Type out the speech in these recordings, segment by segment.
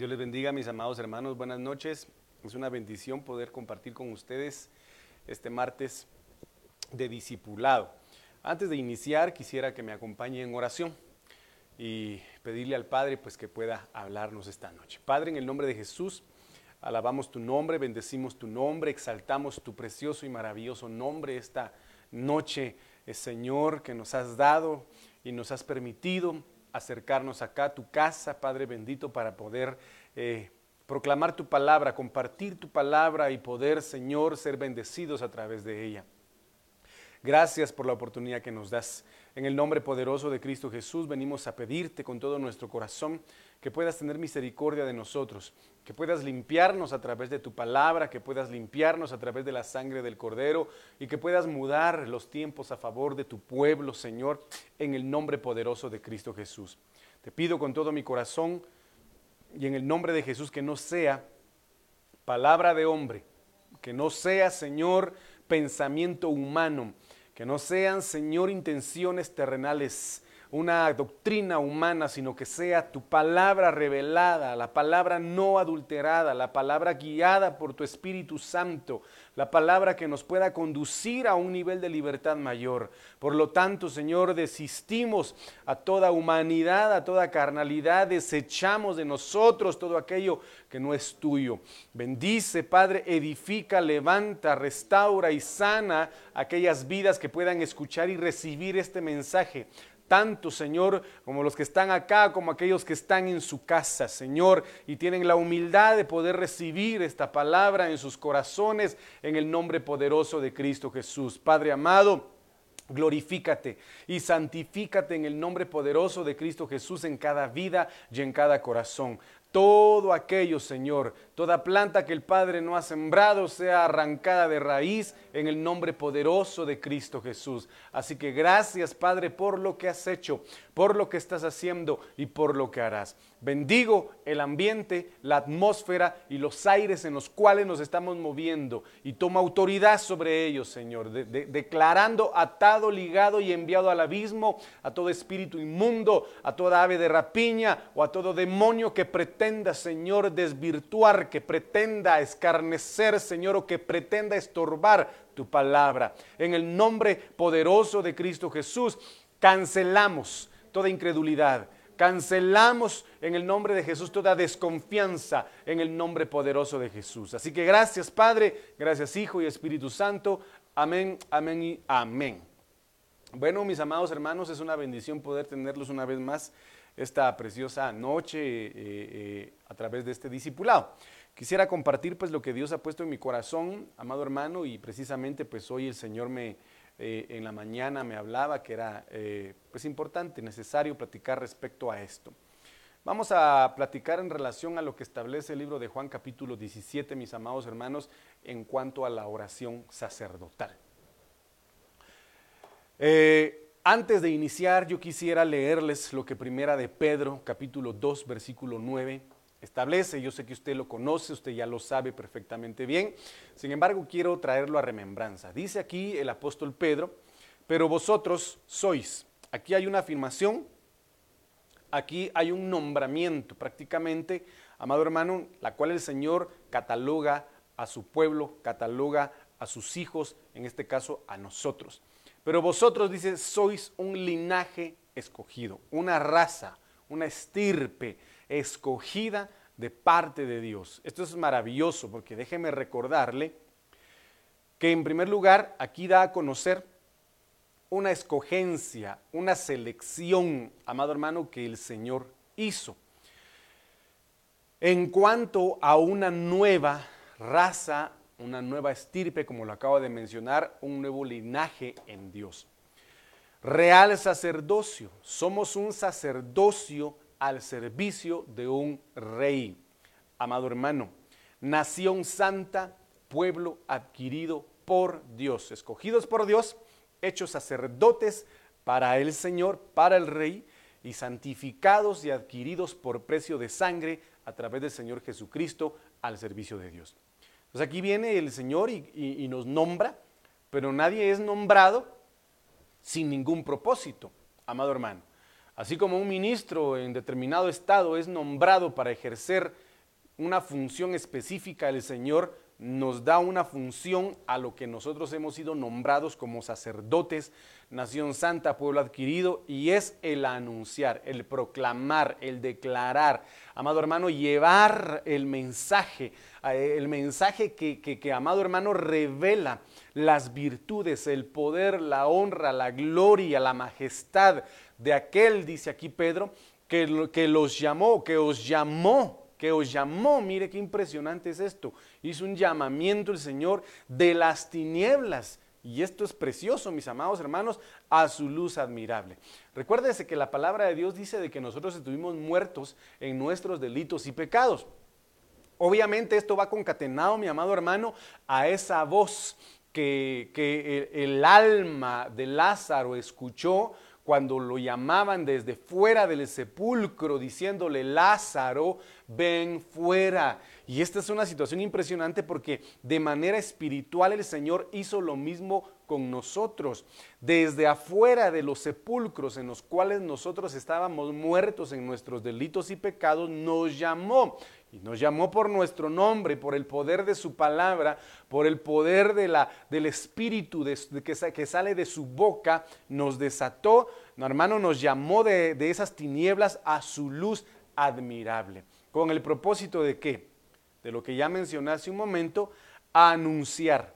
Dios les bendiga, mis amados hermanos. Buenas noches. Es una bendición poder compartir con ustedes este martes de discipulado. Antes de iniciar, quisiera que me acompañe en oración y pedirle al Padre pues que pueda hablarnos esta noche. Padre, en el nombre de Jesús, alabamos tu nombre, bendecimos tu nombre, exaltamos tu precioso y maravilloso nombre esta noche, eh, Señor, que nos has dado y nos has permitido acercarnos acá a tu casa, Padre bendito, para poder eh, proclamar tu palabra, compartir tu palabra y poder, Señor, ser bendecidos a través de ella. Gracias por la oportunidad que nos das. En el nombre poderoso de Cristo Jesús venimos a pedirte con todo nuestro corazón que puedas tener misericordia de nosotros, que puedas limpiarnos a través de tu palabra, que puedas limpiarnos a través de la sangre del Cordero y que puedas mudar los tiempos a favor de tu pueblo, Señor, en el nombre poderoso de Cristo Jesús. Te pido con todo mi corazón y en el nombre de Jesús que no sea palabra de hombre, que no sea, Señor, pensamiento humano, que no sean, Señor, intenciones terrenales, una doctrina humana, sino que sea tu palabra revelada, la palabra no adulterada, la palabra guiada por tu Espíritu Santo, la palabra que nos pueda conducir a un nivel de libertad mayor. Por lo tanto, Señor, desistimos a toda humanidad, a toda carnalidad, desechamos de nosotros todo aquello que no es tuyo. Bendice, Padre, edifica, levanta, restaura y sana aquellas vidas que puedan escuchar y recibir este mensaje tanto, Señor, como los que están acá, como aquellos que están en su casa, Señor, y tienen la humildad de poder recibir esta palabra en sus corazones, en el nombre poderoso de Cristo Jesús. Padre amado, glorifícate y santifícate en el nombre poderoso de Cristo Jesús en cada vida y en cada corazón. Todo aquello, Señor, toda planta que el Padre no ha sembrado sea arrancada de raíz en el nombre poderoso de Cristo Jesús. Así que gracias, Padre, por lo que has hecho, por lo que estás haciendo y por lo que harás. Bendigo el ambiente, la atmósfera y los aires en los cuales nos estamos moviendo y toma autoridad sobre ellos, Señor, declarando atado, ligado y enviado al abismo a todo espíritu inmundo, a toda ave de rapiña o a todo demonio que pretenda, Señor, desvirtuar, que pretenda escarnecer, Señor, o que pretenda estorbar tu palabra. En el nombre poderoso de Cristo Jesús, cancelamos toda incredulidad. Cancelamos en el nombre de Jesús toda desconfianza en el nombre poderoso de Jesús. Así que gracias Padre, gracias Hijo y Espíritu Santo. Amén, amén y amén. Bueno, mis amados hermanos, es una bendición poder tenerlos una vez más esta preciosa noche eh, eh, a través de este discipulado. Quisiera compartir pues lo que Dios ha puesto en mi corazón, amado hermano, y precisamente pues hoy el Señor me eh, en la mañana me hablaba que era pues importante, necesario platicar respecto a esto. Vamos a platicar en relación a lo que establece el libro de Juan capítulo 17, mis amados hermanos, en cuanto a la oración sacerdotal. Antes de iniciar, yo quisiera leerles lo que primera de Pedro, capítulo 2, versículo 9, establece. Yo sé que usted lo conoce, usted ya lo sabe perfectamente bien. Sin embargo, quiero traerlo a remembranza. Dice aquí el apóstol Pedro, pero vosotros sois. Aquí hay una afirmación, aquí hay un nombramiento prácticamente, amado hermano, la cual el Señor cataloga a su pueblo, cataloga a sus hijos, en este caso a nosotros. Pero vosotros, dice, sois un linaje escogido, una raza, una estirpe escogida de parte de Dios. Esto es maravilloso porque déjeme recordarle que en primer lugar aquí da a conocer una escogencia, una selección, amado hermano, que el Señor hizo. En cuanto a una nueva raza una nueva estirpe, como lo acabo de mencionar, un nuevo linaje en Dios. Real sacerdocio, somos un sacerdocio al servicio de un rey. Amado hermano, nación santa, pueblo adquirido por Dios, escogidos por Dios, hechos sacerdotes para el Señor, para el rey, y santificados y adquiridos por precio de sangre a través del Señor Jesucristo al servicio de Dios. Entonces aquí viene el Señor y, nos nombra, pero nadie es nombrado sin ningún propósito, amado hermano. Así como un ministro en determinado estado es nombrado para ejercer una función específica, el Señor nos da una función a lo que nosotros hemos sido nombrados como sacerdotes, nación santa, pueblo adquirido, y es el anunciar, el proclamar, el declarar, amado hermano, llevar el mensaje, eh, el mensaje que, que, amado hermano, revela las virtudes, el poder, la honra, la gloria, la majestad de aquel, dice aquí Pedro, que, que los llamó, que os llamó que os llamó, mire qué impresionante es esto, hizo un llamamiento el Señor de las tinieblas. Y esto es precioso, mis amados hermanos, a su luz admirable. Recuérdese que la palabra de Dios dice de que nosotros estuvimos muertos en nuestros delitos y pecados. Obviamente esto va concatenado, mi amado hermano, a esa voz que, que el, el alma de Lázaro escuchó cuando lo llamaban desde fuera del sepulcro diciéndole, Lázaro, ven fuera. Y esta es una situación impresionante porque de manera espiritual el Señor hizo lo mismo con nosotros. Desde afuera de los sepulcros en los cuales nosotros estábamos muertos en nuestros delitos y pecados, nos llamó. Y nos llamó por nuestro nombre, por el poder de su palabra, por el poder de la, del Espíritu que, que, sale de su boca, nos desató, no, hermano, nos llamó de, de esas tinieblas a su luz admirable. ¿Con el propósito de qué? De lo que ya mencioné hace un momento, anunciar.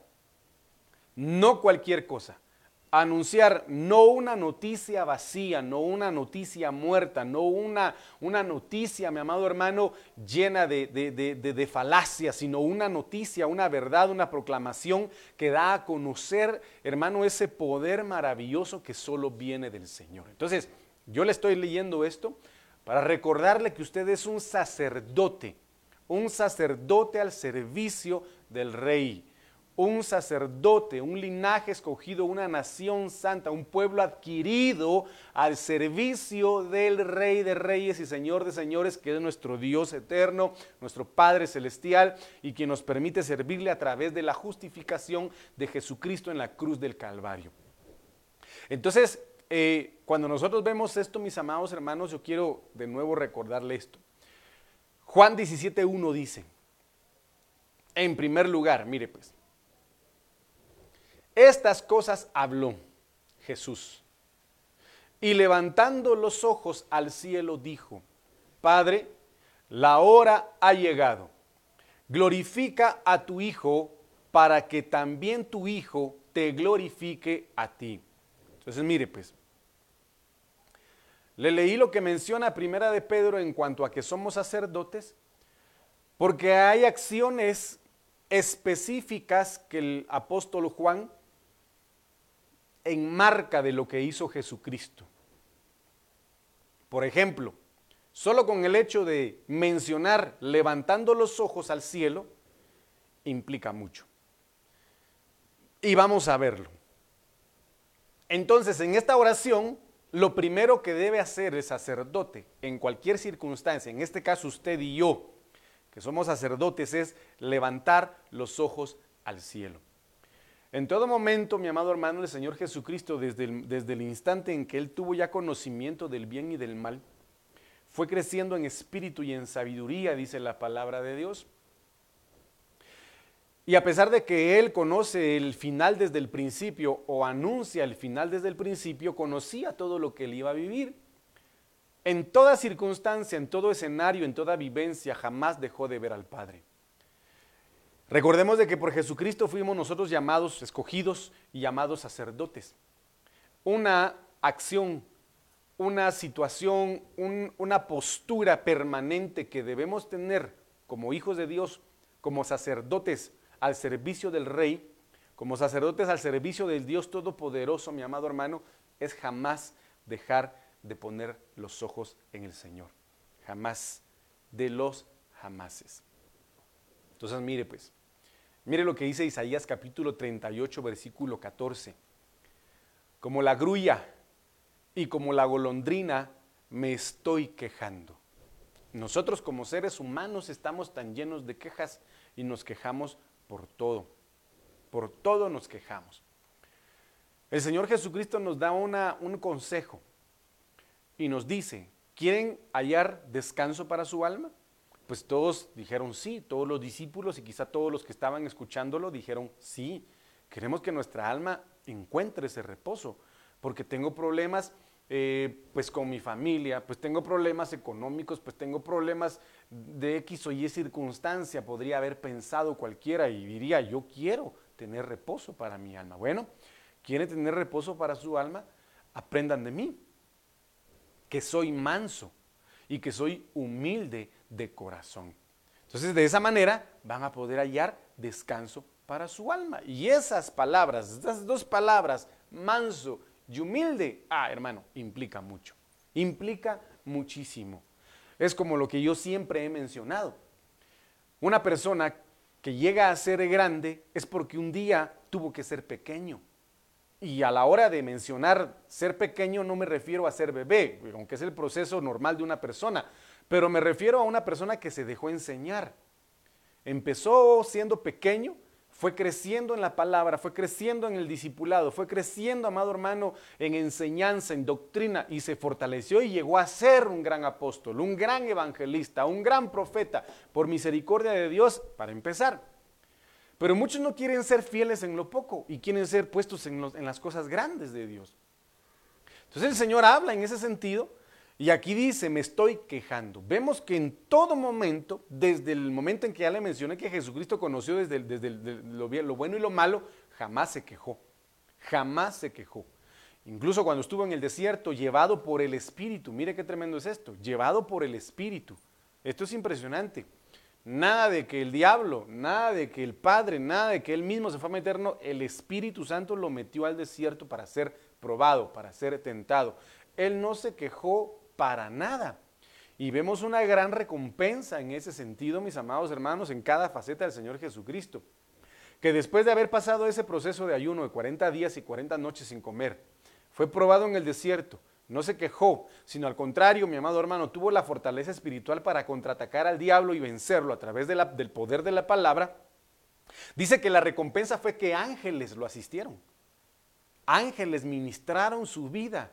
No cualquier cosa anunciar no una noticia vacía, no una noticia muerta, no una, una noticia, mi amado hermano, llena de, de, de, falacias, sino una noticia, una verdad, una proclamación que da a conocer, hermano, ese poder maravilloso que solo viene del Señor. Entonces, yo le estoy leyendo esto para recordarle que usted es un sacerdote, un sacerdote al servicio del rey un sacerdote, un linaje escogido, una nación santa, un pueblo adquirido al servicio del Rey de Reyes y Señor de Señores, que es nuestro Dios eterno, nuestro Padre celestial, y que nos permite servirle a través de la justificación de Jesucristo en la cruz del Calvario. Entonces, eh, cuando nosotros vemos esto, mis amados hermanos, yo quiero de nuevo recordarle esto. Juan 17.1 dice, en primer lugar, mire pues, estas cosas habló Jesús. Y levantando los ojos al cielo dijo, Padre, la hora ha llegado. Glorifica a tu Hijo para que también tu Hijo te glorifique a ti. Entonces, mire pues, le leí lo que menciona Primera de Pedro en cuanto a que somos sacerdotes, porque hay acciones específicas que el apóstol Juan en marca de lo que hizo Jesucristo. Por ejemplo, solo con el hecho de mencionar levantando los ojos al cielo, implica mucho. Y vamos a verlo. Entonces, en esta oración, lo primero que debe hacer el sacerdote en cualquier circunstancia, en este caso usted y yo, que somos sacerdotes, es levantar los ojos al cielo. En todo momento, mi amado hermano, el Señor Jesucristo, desde el, instante en que Él tuvo ya conocimiento del bien y del mal, fue creciendo en espíritu y en sabiduría, dice la palabra de Dios. Y a pesar de que Él conoce el final desde el principio o anuncia el final desde el principio, conocía todo lo que Él iba a vivir. En toda circunstancia, en todo escenario, en toda vivencia, jamás dejó de ver al Padre. Recordemos de que por Jesucristo fuimos nosotros llamados, escogidos y llamados sacerdotes. Una acción, una situación, una postura permanente que debemos tener como hijos de Dios, como sacerdotes al servicio del Rey, como sacerdotes al servicio del Dios Todopoderoso, mi amado hermano, es jamás dejar de poner los ojos en el Señor. Jamás, de los jamases. Entonces, mire pues, mire lo que dice Isaías capítulo 38, versículo 14. Como la grulla y como la golondrina me estoy quejando. Nosotros como seres humanos estamos tan llenos de quejas y nos quejamos por todo. Por todo nos quejamos. El Señor Jesucristo nos da una, un consejo y nos dice, ¿quieren hallar descanso para su alma? Pues todos dijeron sí, todos los discípulos y quizá todos los que estaban escuchándolo dijeron sí. Queremos que nuestra alma encuentre ese reposo, porque tengo problemas eh, pues con mi familia, pues tengo problemas económicos, pues tengo problemas de X o Y circunstancia, podría haber pensado cualquiera y diría, yo quiero tener reposo para mi alma. Bueno, ¿quiere tener reposo para su alma? Aprendan de mí, que soy manso y que soy humilde de corazón. Entonces, de esa manera van a poder hallar descanso para su alma. Y esas palabras, estas dos palabras, manso y humilde, ah, hermano, implica mucho. Implica muchísimo. Es como lo que yo siempre he mencionado. Una persona que llega a ser grande es porque un día tuvo que ser pequeño. Y a la hora de mencionar ser pequeño no me refiero a ser bebé, aunque es el proceso normal de una persona, pero me refiero a una persona que se dejó enseñar. Empezó siendo pequeño, fue creciendo en la palabra, fue creciendo en el discipulado, fue creciendo, amado hermano, en enseñanza, en doctrina, y se fortaleció y llegó a ser un gran apóstol, un gran evangelista, un gran profeta, por misericordia de Dios, para empezar. Pero muchos no quieren ser fieles en lo poco y quieren ser puestos en, las cosas grandes de Dios. Entonces el Señor habla en ese sentido y aquí dice, me estoy quejando. Vemos que en todo momento, desde el momento en que ya le mencioné que Jesucristo conoció desde, desde lo, lo bueno y lo malo, jamás se quejó. Jamás se quejó. Incluso cuando estuvo en el desierto, llevado por el Espíritu. Mire qué tremendo es esto, llevado por el Espíritu. Esto es impresionante. Nada de que el diablo, nada de que el Padre, nada de que él mismo se fue a meter, el Espíritu Santo lo metió al desierto para ser probado, para ser tentado. Él no se quejó para nada. Y vemos una gran recompensa en ese sentido, mis amados hermanos, en cada faceta del Señor Jesucristo. Que después de haber pasado ese proceso de ayuno de 40 días y 40 noches sin comer, fue probado en el desierto, no se quejó, sino al contrario, mi amado hermano, tuvo la fortaleza espiritual para contraatacar al diablo y vencerlo a través del poder de la palabra. Dice que la recompensa fue que ángeles lo asistieron. Ángeles ministraron su vida.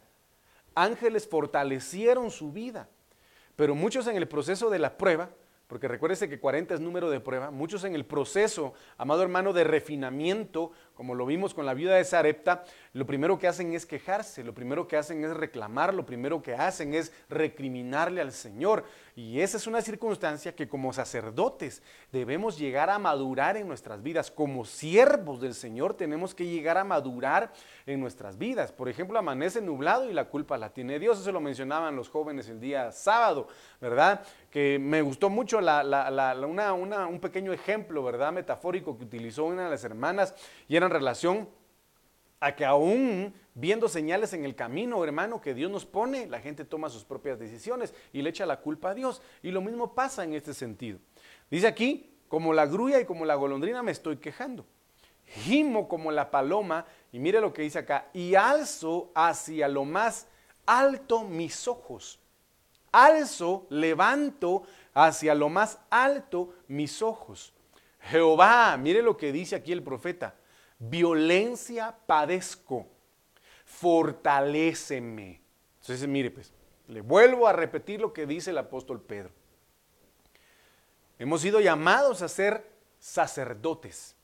Ángeles fortalecieron su vida. Pero muchos en el proceso de la prueba porque recuérdese que 40 es número de prueba. Muchos en el proceso, amado hermano, de refinamiento, como lo vimos con la viuda de Sarepta, lo primero que hacen es quejarse, lo primero que hacen es reclamar, lo primero que hacen es recriminarle al Señor. Y esa es una circunstancia que como sacerdotes debemos llegar a madurar en nuestras vidas. Como siervos del Señor tenemos que llegar a madurar en nuestras vidas. Por ejemplo, amanece nublado y la culpa la tiene Dios. Eso lo mencionaban los jóvenes el día sábado, ¿verdad? Que me gustó mucho un pequeño ejemplo, ¿verdad? Metafórico que utilizó una de las hermanas y era en relación a que aún viendo señales en el camino, hermano, que Dios nos pone, la gente toma sus propias decisiones y le echa la culpa a Dios. Y lo mismo pasa en este sentido. Dice aquí, como la grulla y como la golondrina me estoy quejando. Gimo como la paloma, y mire lo que dice acá, y alzo hacia lo más alto mis ojos. Alzo, levanto hacia lo más alto mis ojos. Jehová, mire lo que dice aquí el profeta, violencia padezco, fortaléceme. Entonces, mire, pues, le vuelvo a repetir lo que dice el apóstol Pedro. Hemos sido llamados a ser sacerdotes.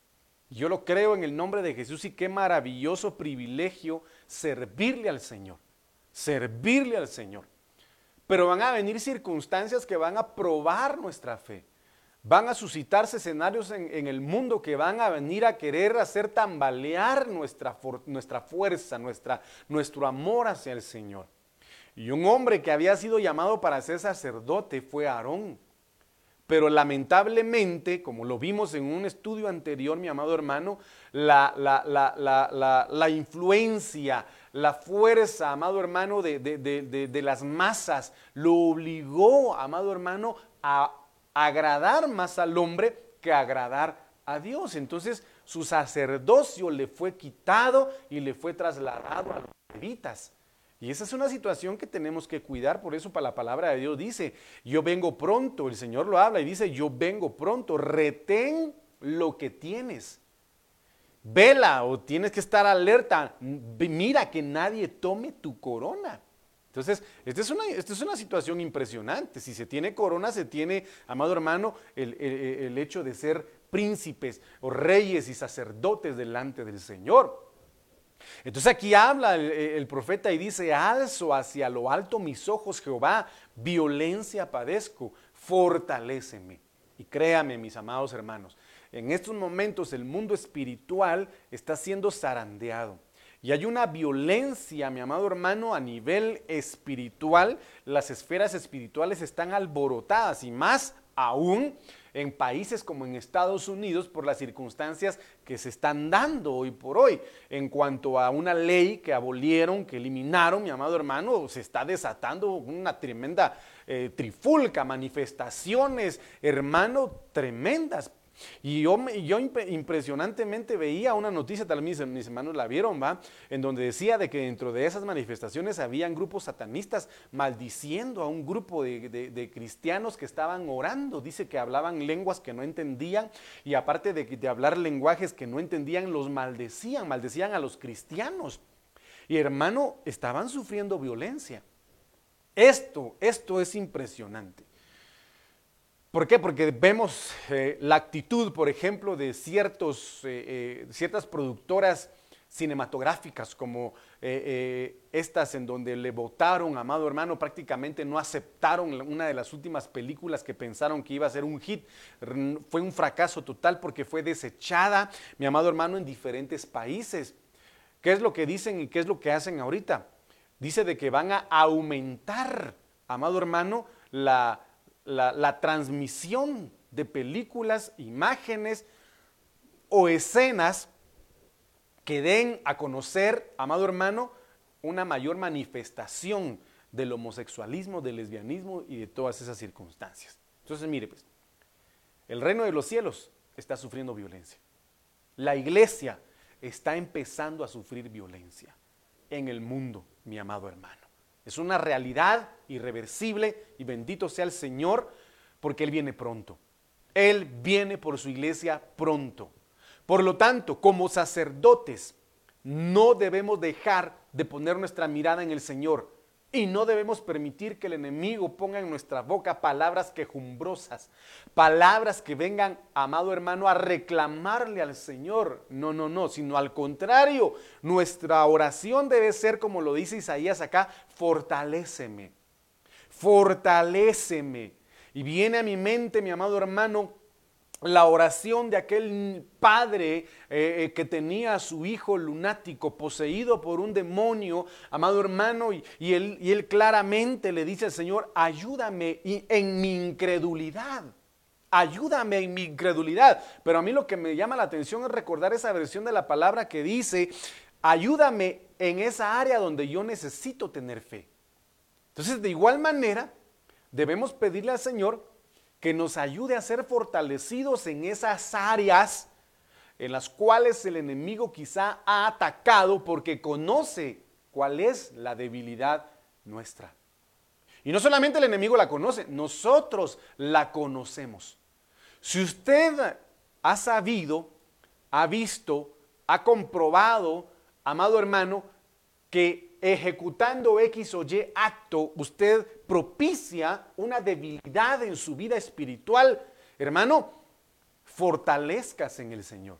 Yo lo creo en el nombre de Jesús y qué maravilloso privilegio servirle al Señor. Servirle al Señor. Pero van a venir circunstancias que van a probar nuestra fe. Van a suscitarse escenarios en, el mundo que van a venir a querer hacer tambalear nuestra, nuestra fuerza, nuestra, nuestro amor hacia el Señor. Y un hombre que había sido llamado para ser sacerdote fue Aarón. Pero lamentablemente, como lo vimos en un estudio anterior, mi amado hermano, la, la influencia, la fuerza, amado hermano, de, las masas, lo obligó, amado hermano, a agradar más al hombre que agradar a Dios. Entonces su sacerdocio le fue quitado y le fue trasladado a los levitas. Y esa es una situación que tenemos que cuidar, por eso para la palabra de Dios dice, yo vengo pronto, el Señor lo habla y dice, yo vengo pronto, retén lo que tienes Vela o tienes que estar alerta. Mira que nadie tome tu corona. Entonces, esta es, una, esta es una situación impresionante. Si se tiene corona, se tiene, amado hermano, el, el hecho de ser príncipes o reyes y sacerdotes delante del Señor. Entonces aquí habla el, profeta y dice, alzo hacia lo alto mis ojos, Jehová, violencia padezco, fortaléceme. Y créame, mis amados hermanos, en estos momentos el mundo espiritual está siendo zarandeado. Y hay una violencia, mi amado hermano, a nivel espiritual. Las esferas espirituales están alborotadas y más aún en países como en Estados Unidos por las circunstancias que se están dando hoy por hoy. En cuanto a una ley que abolieron, que eliminaron, mi amado hermano, se está desatando una tremenda eh, trifulca, manifestaciones, hermano, tremendas y yo, impresionantemente veía una noticia, tal vez mis, hermanos la vieron, ¿va? En donde decía de que dentro de esas manifestaciones habían grupos satanistas maldiciendo a un grupo de, cristianos que estaban orando. Dice que hablaban lenguas que no entendían y aparte de hablar lenguajes que no entendían, los maldecían, maldecían a los cristianos. Y hermano, estaban sufriendo violencia. Esto, esto es impresionante. ¿Por qué? Porque vemos eh, la actitud, por ejemplo, de eh, eh, ciertas productoras cinematográficas como estas en donde le votaron, amado hermano, prácticamente no aceptaron una de las últimas películas que pensaron que iba a ser un hit. Fue un fracaso total porque fue desechada, mi amado hermano, en diferentes países. ¿Qué es lo que dicen y qué es lo que hacen ahorita? Dice de que van a aumentar, amado hermano, la la, transmisión de películas, imágenes o escenas que den a conocer, amado hermano, una mayor manifestación del homosexualismo, del lesbianismo y de todas esas circunstancias. Entonces, mire, pues, el reino de los cielos está sufriendo violencia. La iglesia está empezando a sufrir violencia en el mundo, mi amado hermano. Es una realidad irreversible y bendito sea el Señor porque Él viene pronto. Él viene por su iglesia pronto. Por lo tanto, como sacerdotes, no debemos dejar de poner nuestra mirada en el Señor y no debemos permitir que el enemigo ponga en nuestra boca palabras quejumbrosas, palabras que vengan, amado hermano, a reclamarle al Señor. No, no, no, sino al contrario, nuestra oración debe ser, como lo dice Isaías acá, fortaléceme, fortaléceme. Y viene a mi mente, mi amado hermano, la oración de aquel padre eh, eh, que tenía a su hijo lunático, poseído por un demonio, amado hermano, y, él, y él, claramente le dice al Señor, ayúdame en mi incredulidad. Ayúdame en mi incredulidad. Pero a mí lo que me llama la atención es recordar esa versión de la palabra que dice, ayúdame en esa área donde yo necesito tener fe. Entonces, de igual manera, debemos pedirle al Señor que nos ayude a ser fortalecidos en esas áreas en las cuales el enemigo quizá ha atacado porque conoce cuál es la debilidad nuestra. Y no solamente el enemigo la conoce, nosotros la conocemos. Si usted ha sabido, ha visto, ha comprobado, amado hermano, que ejecutando X o Y acto, usted propicia una debilidad en su vida espiritual, hermano, fortalezcas en el Señor.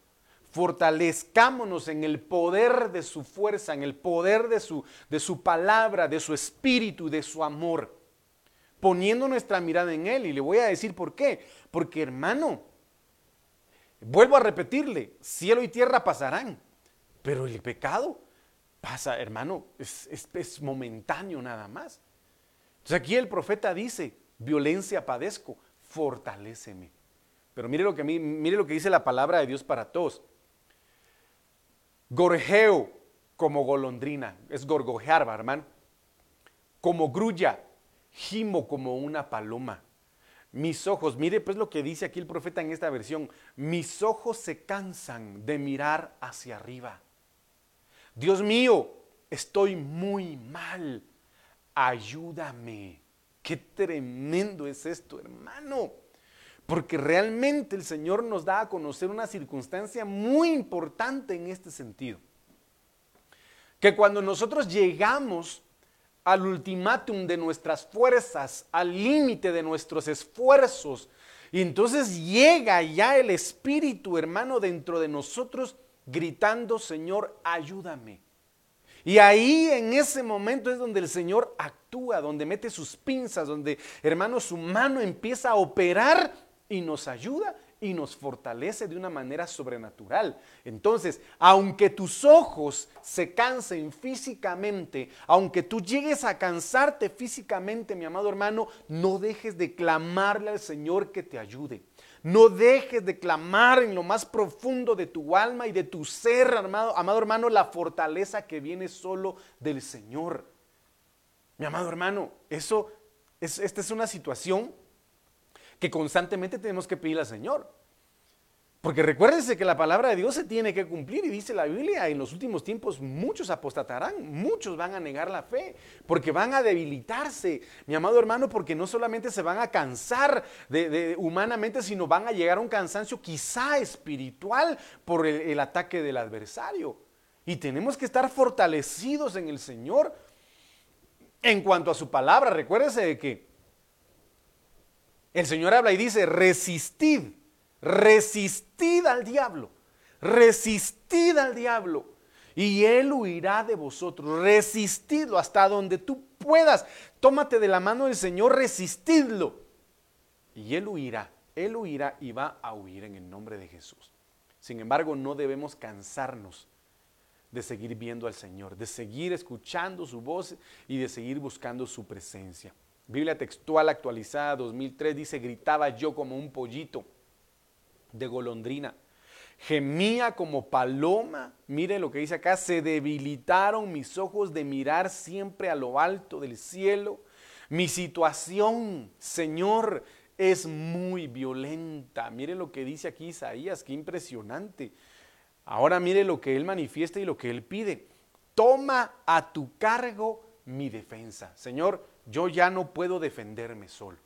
Fortalezcámonos en el poder de su fuerza, en el poder de su, de su palabra, de su espíritu, de su amor. Poniendo nuestra mirada en Él. Y le voy a decir por qué. Porque hermano, vuelvo a repetirle, cielo y tierra pasarán, pero el pecado pasa, hermano, es, momentáneo nada más. Entonces aquí el profeta dice, violencia padezco, fortaléceme. Pero mire lo que, mire lo que dice la palabra de Dios para todos. Gorjeo como golondrina, es gorgojear, hermano. Como grulla, gimo como una paloma. Mis ojos, mire pues lo que dice aquí el profeta en esta versión, mis ojos se cansan de mirar hacia arriba. Dios mío, estoy muy mal, ayúdame. Qué tremendo es esto, hermano. Porque realmente el Señor nos da a conocer una circunstancia muy importante en este sentido. Que cuando nosotros llegamos al ultimátum de nuestras fuerzas, al límite de nuestros esfuerzos. Y entonces llega ya el Espíritu, hermano, dentro de nosotros, gritando, Señor, ayúdame. Y ahí en ese momento es donde el Señor actúa, donde mete sus pinzas, donde, hermano, su mano empieza a operar y nos ayuda y nos fortalece de una manera sobrenatural. Entonces, aunque tus ojos se cansen físicamente, aunque tú llegues a cansarte físicamente, mi amado hermano, no dejes de clamarle al Señor que te ayude. No dejes de clamar en lo más profundo de tu alma y de tu ser, amado, amado hermano, la fortaleza que viene solo del Señor. Mi amado hermano, eso es, esta es una situación que constantemente tenemos que pedirle al Señor. Porque recuérdense que la palabra de Dios se tiene que cumplir y dice la Biblia, en los últimos tiempos muchos apostatarán, muchos van a negar la fe, porque van a debilitarse, mi amado hermano, porque no solamente se van a cansar de, humanamente, sino van a llegar a un cansancio quizá espiritual por el, el ataque del adversario. Y tenemos que estar fortalecidos en el Señor en cuanto a su palabra. Recuérdense de que el Señor habla y dice, resistid, resistid al diablo, resistid al diablo y él huirá de vosotros. Resistidlo hasta donde tú puedas. Tómate de la mano del Señor, resistidlo. Y él huirá, él huirá y va a huir en el nombre de Jesús. Sin embargo, no debemos cansarnos de seguir viendo al Señor, de seguir escuchando su voz y de seguir buscando su presencia. Biblia textual actualizada 2003 dice, gritaba yo como un pollito de golondrina, gemía como paloma, mire lo que dice acá, se debilitaron mis ojos de mirar siempre a lo alto del cielo. Mi situación, Señor, es muy violenta. Mire lo que dice aquí Isaías, qué impresionante. Ahora mire lo que él manifiesta y lo que él pide. Toma a tu cargo mi defensa. Señor, yo ya no puedo defenderme solo.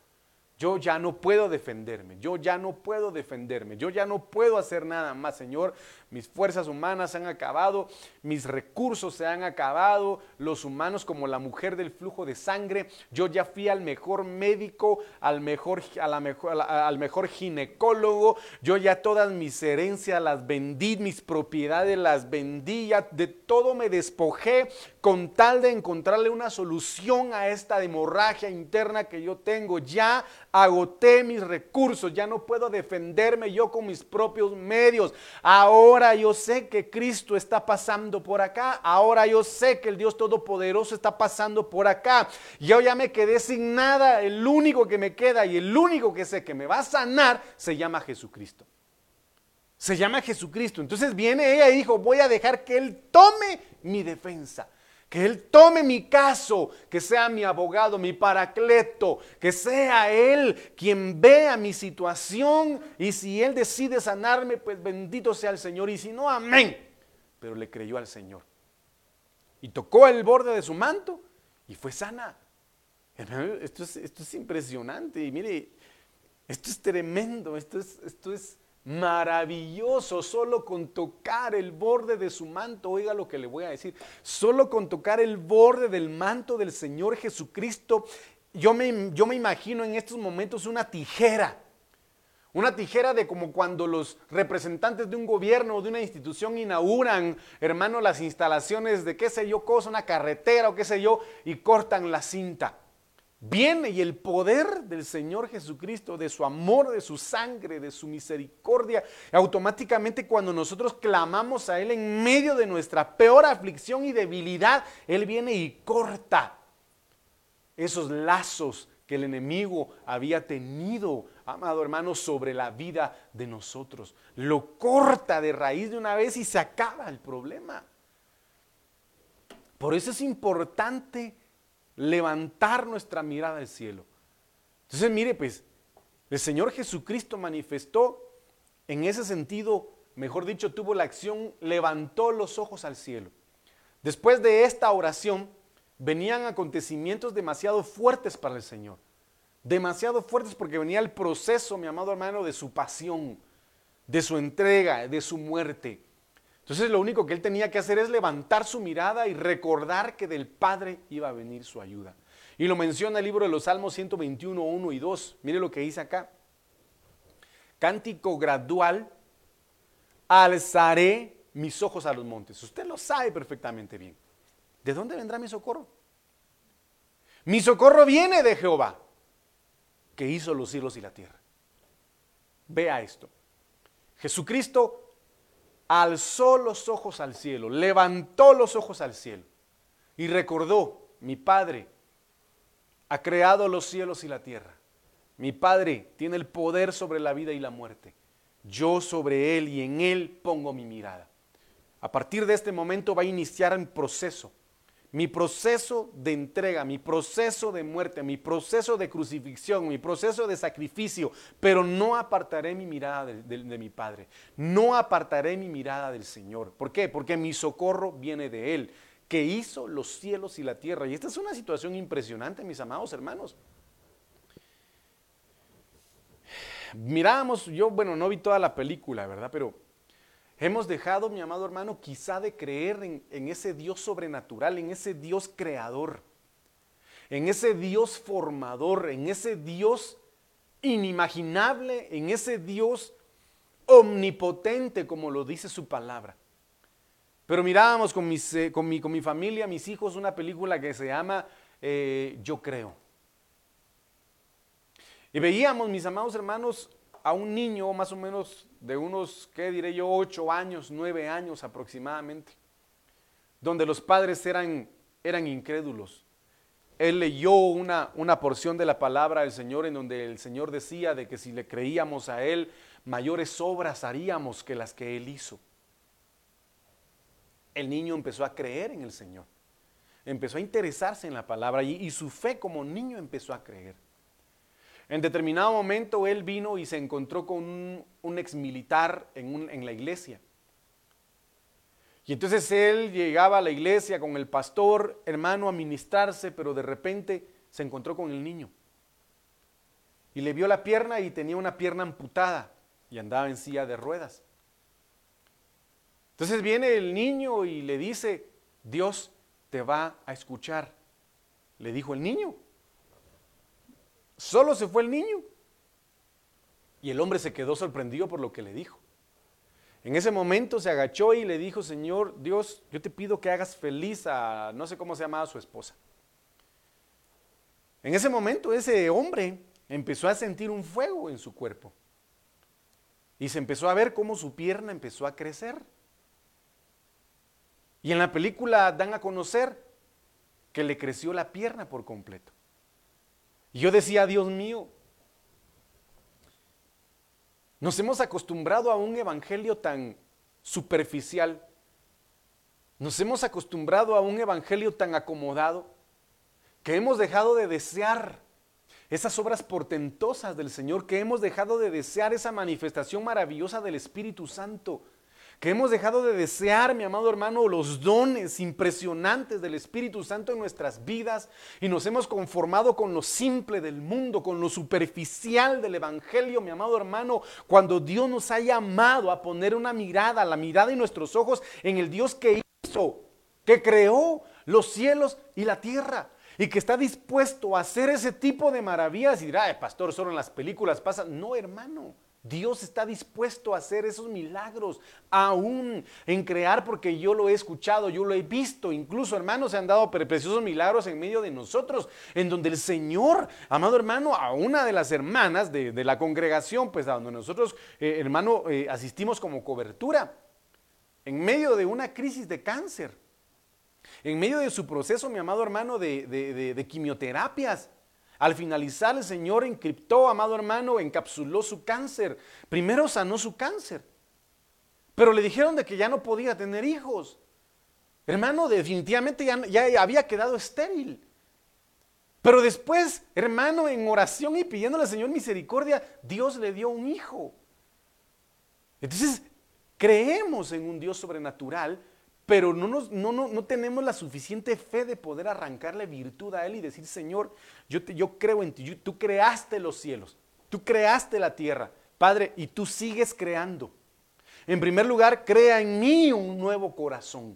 Yo ya no puedo defenderme, yo ya no puedo defenderme, yo ya no puedo hacer nada más, Señor. Mis fuerzas humanas se han acabado, mis recursos se han acabado, los humanos como la mujer del flujo de sangre. Yo ya fui al mejor médico, al mejor, a la mejor, al mejor ginecólogo. Yo ya todas mis herencias las vendí, mis propiedades las vendí, ya de todo me despojé con tal de encontrarle una solución a esta hemorragia interna que yo tengo. Ya agoté mis recursos, ya no puedo defenderme yo con mis propios medios. Ahora yo sé que Cristo está pasando por acá, ahora yo sé que el Dios Todopoderoso está pasando por acá. Yo ya me quedé sin nada, el único que me queda y el único que sé que me va a sanar se llama Jesucristo. Se llama Jesucristo. Entonces viene ella y dijo, voy a dejar que Él tome mi defensa que Él tome mi caso, que sea mi abogado, mi paracleto, que sea Él quien vea mi situación y si Él decide sanarme, pues bendito sea el Señor y si no, amén. Pero le creyó al Señor. Y tocó el borde de su manto y fue sana. Esto es, esto es impresionante y mire, esto es tremendo, esto es, esto es maravilloso, solo con tocar el borde de su manto, oiga lo que le voy a decir, solo con tocar el borde del manto del Señor Jesucristo, yo me, yo me imagino en estos momentos una tijera, una tijera de como cuando los representantes de un gobierno o de una institución inauguran, hermano, las instalaciones de qué sé yo, cosa, una carretera o qué sé yo, y cortan la cinta viene y el poder del Señor Jesucristo, de su amor, de su sangre, de su misericordia, automáticamente cuando nosotros clamamos a Él en medio de nuestra peor aflicción y debilidad, Él viene y corta esos lazos que el enemigo había tenido, amado hermano, sobre la vida de nosotros. Lo corta de raíz de una vez y se acaba el problema. Por eso es importante levantar nuestra mirada al cielo. Entonces, mire, pues, el Señor Jesucristo manifestó en ese sentido, mejor dicho, tuvo la acción, levantó los ojos al cielo. Después de esta oración, venían acontecimientos demasiado fuertes para el Señor. Demasiado fuertes porque venía el proceso, mi amado hermano, de su pasión, de su entrega, de su muerte. Entonces lo único que él tenía que hacer es levantar su mirada y recordar que del Padre iba a venir su ayuda. Y lo menciona el libro de los Salmos 121, 1 y 2. Mire lo que dice acá. Cántico gradual, alzaré mis ojos a los montes. Usted lo sabe perfectamente bien. ¿De dónde vendrá mi socorro? Mi socorro viene de Jehová, que hizo los cielos y la tierra. Vea esto. Jesucristo alzó los ojos al cielo, levantó los ojos al cielo y recordó, mi Padre ha creado los cielos y la tierra. Mi Padre tiene el poder sobre la vida y la muerte. Yo sobre Él y en Él pongo mi mirada. A partir de este momento va a iniciar un proceso mi proceso de entrega, mi proceso de muerte, mi proceso de crucifixión, mi proceso de sacrificio, pero no apartaré mi mirada de, mi Padre, no apartaré mi mirada del Señor. ¿Por qué? Porque mi socorro viene de Él, que hizo los cielos y la tierra. Y esta es una situación impresionante, mis amados hermanos. Mirábamos, yo, bueno, no vi toda la película, ¿verdad? Pero Hemos dejado, mi amado hermano, quizá de creer en, ese Dios sobrenatural, en ese Dios creador, en ese Dios formador, en ese Dios inimaginable, en ese Dios omnipotente, como lo dice su palabra. Pero mirábamos con, eh, mi, familia, mis hijos, una película que se llama eh, Yo creo. Y veíamos, mis amados hermanos, a un niño más o menos de unos, ¿qué diré yo?, ocho años, nueve años aproximadamente, donde los padres eran, eran incrédulos. Él leyó una, una porción de la palabra del Señor en donde el Señor decía de que si le creíamos a Él, mayores obras haríamos que las que Él hizo. El niño empezó a creer en el Señor, empezó a interesarse en la palabra y, y su fe como niño empezó a creer. En determinado momento él vino y se encontró con un, ex militar en, en la iglesia. Y entonces él llegaba a la iglesia con el pastor, hermano, a ministrarse, pero de repente se encontró con el niño. Y le vio la pierna y tenía una pierna amputada y andaba en silla de ruedas. Entonces viene el niño y le dice, Dios te va a escuchar. Le dijo el niño, Solo se fue el niño. Y el hombre se quedó sorprendido por lo que le dijo. En ese momento se agachó y le dijo, Señor Dios, yo te pido que hagas feliz a, no sé cómo se llamaba su esposa. En ese momento ese hombre empezó a sentir un fuego en su cuerpo. Y se empezó a ver cómo su pierna empezó a crecer. Y en la película dan a conocer que le creció la pierna por completo. Y yo decía, Dios mío, nos hemos acostumbrado a un evangelio tan superficial. Nos hemos acostumbrado a un evangelio tan acomodado que hemos dejado de desear esas obras portentosas del Señor, que hemos dejado de desear esa manifestación maravillosa del Espíritu Santo que hemos dejado de desear, mi amado hermano, los dones impresionantes del Espíritu Santo en nuestras vidas y nos hemos conformado con lo simple del mundo, con lo superficial del Evangelio, mi amado hermano, cuando Dios nos ha llamado a poner una mirada, la mirada y nuestros ojos en el Dios que hizo, que creó los cielos y la tierra y que está dispuesto a hacer ese tipo de maravillas y dirá, pastor, solo en las películas pasa. No, hermano. Dios está dispuesto a hacer esos milagros, aún en crear, porque yo lo he escuchado, yo lo he visto. Incluso, hermanos, se han dado preciosos milagros en medio de nosotros, en donde el Señor, amado hermano, a una de las hermanas de, la congregación, pues a donde nosotros, eh, hermano, eh, asistimos como cobertura, en medio de una crisis de cáncer, en medio de su proceso, mi amado hermano, de quimioterapias. Al finalizar, el Señor encriptó, amado hermano, encapsuló su cáncer. Primero sanó su cáncer. Pero le dijeron de que ya no podía tener hijos. Hermano, definitivamente ya, ya había quedado estéril. Pero después, hermano, en oración y pidiéndole al Señor misericordia, Dios le dio un hijo. Entonces, creemos en un Dios sobrenatural pero no, nos, no, no, tenemos la suficiente fe de poder arrancarle virtud a Él y decir, Señor, yo, te, yo creo en ti, tú creaste los cielos, tú creaste la tierra, Padre, y tú sigues creando. En primer lugar, crea en mí un nuevo corazón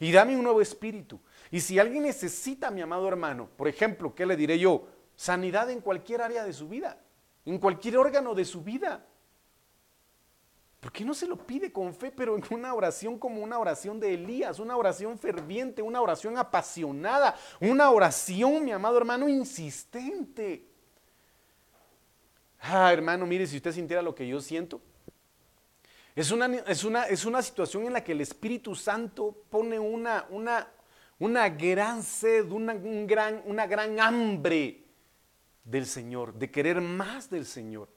y dame un nuevo espíritu. Y si alguien necesita, mi amado hermano, por ejemplo, ¿qué le diré yo? Sanidad en cualquier área de su vida, en cualquier órgano de su vida. ¿Por qué no se lo pide con fe, pero en una oración como una oración de Elías, una oración ferviente, una oración apasionada, una oración, mi amado hermano, insistente? Ah, hermano, mire, si usted sintiera lo que yo siento, es una, es una, es una situación en la que el Espíritu Santo pone una, una, una gran sed, una, un gran, una gran hambre del Señor, de querer más del Señor.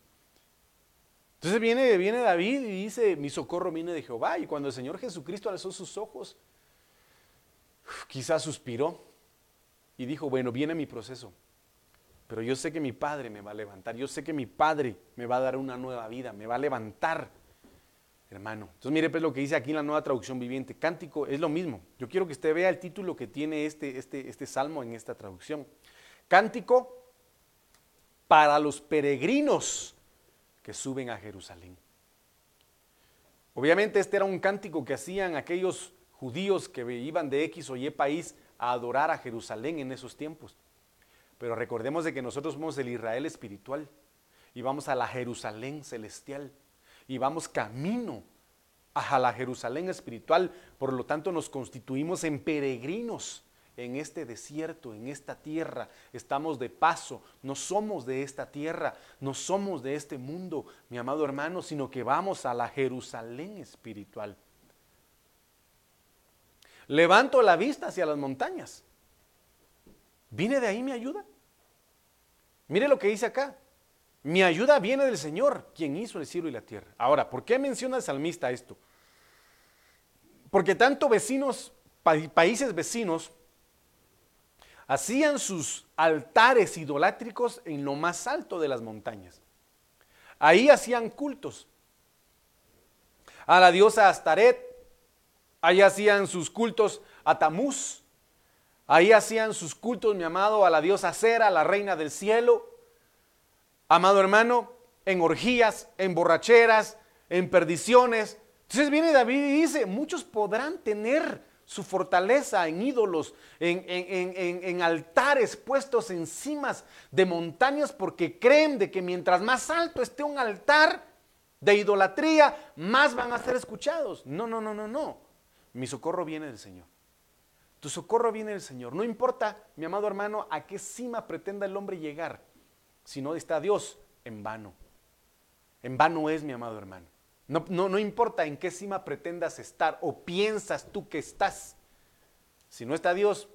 Entonces viene, viene David y dice, mi socorro viene de Jehová. Y cuando el Señor Jesucristo alzó sus ojos, quizás suspiró y dijo, bueno, viene mi proceso. Pero yo sé que mi Padre me va a levantar. Yo sé que mi Padre me va a dar una nueva vida, me va a levantar, hermano. Entonces mire pues lo que dice aquí en la nueva traducción viviente. Cántico es lo mismo. Yo quiero que usted vea el título que tiene este, este, este salmo en esta traducción. Cántico para los peregrinos que suben a Jerusalén. Obviamente este era un cántico que hacían aquellos judíos que iban de X o Y país a adorar a Jerusalén en esos tiempos. Pero recordemos de que nosotros somos el Israel espiritual y vamos a la Jerusalén celestial y vamos camino a la Jerusalén espiritual, por lo tanto nos constituimos en peregrinos en este desierto, en esta tierra. Estamos de paso, no somos de esta tierra, no somos de este mundo, mi amado hermano, sino que vamos a la Jerusalén espiritual. Levanto la vista hacia las montañas. ¿Viene de ahí mi ayuda? Mire lo que dice acá. Mi ayuda viene del Señor, quien hizo el cielo y la tierra. Ahora, ¿por qué menciona el salmista esto? Porque tanto vecinos, países vecinos, hacían sus altares idolátricos en lo más alto de las montañas. Ahí hacían cultos. A la diosa Astaret, ahí hacían sus cultos a Tamuz, ahí hacían sus cultos, mi amado, a la diosa Cera, la reina del cielo. Amado hermano, en orgías, en borracheras, en perdiciones. Entonces viene David y dice, muchos podrán tener su fortaleza en ídolos, en, altares puestos encima de montañas porque creen de que mientras más alto esté un altar de idolatría, más van a ser escuchados. No, no, no, no, no. Mi socorro viene del Señor. Tu socorro viene del Señor. No importa, mi amado hermano, a qué cima pretenda el hombre llegar. Si no está Dios, en vano. En vano es, mi amado hermano. No, no, importa en qué cima pretendas estar o piensas tú que estás. Si no está Dios,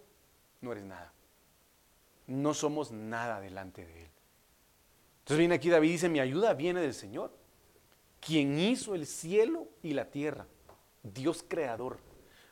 no eres nada. No somos nada delante de Él. Entonces viene aquí David y dice, mi ayuda viene del Señor, quien hizo el cielo y la tierra, Dios creador.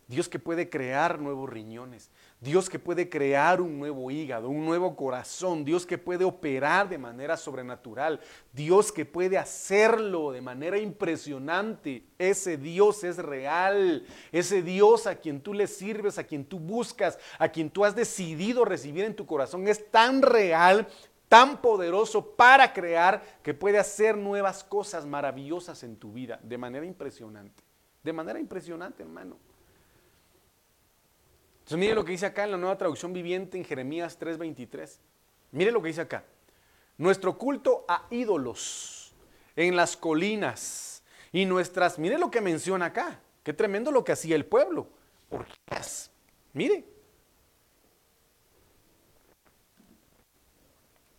Dios que puede crear nuevos riñones, Dios que puede crear un nuevo hígado, un nuevo corazón, Dios que puede operar de manera sobrenatural, Dios que puede hacerlo de manera impresionante. Ese Dios es real, ese Dios a quien tú le sirves, a quien tú buscas, a quien tú has decidido recibir en tu corazón, es tan real tan poderoso para crear que puede hacer nuevas cosas maravillosas en tu vida de manera impresionante. De manera impresionante, hermano. Entonces mire lo que dice acá en la nueva traducción viviente en Jeremías 3:23. Mire lo que dice acá. Nuestro culto a ídolos en las colinas y nuestras, mire lo que menciona acá. Qué tremendo lo que hacía el pueblo. Orgías. Mire.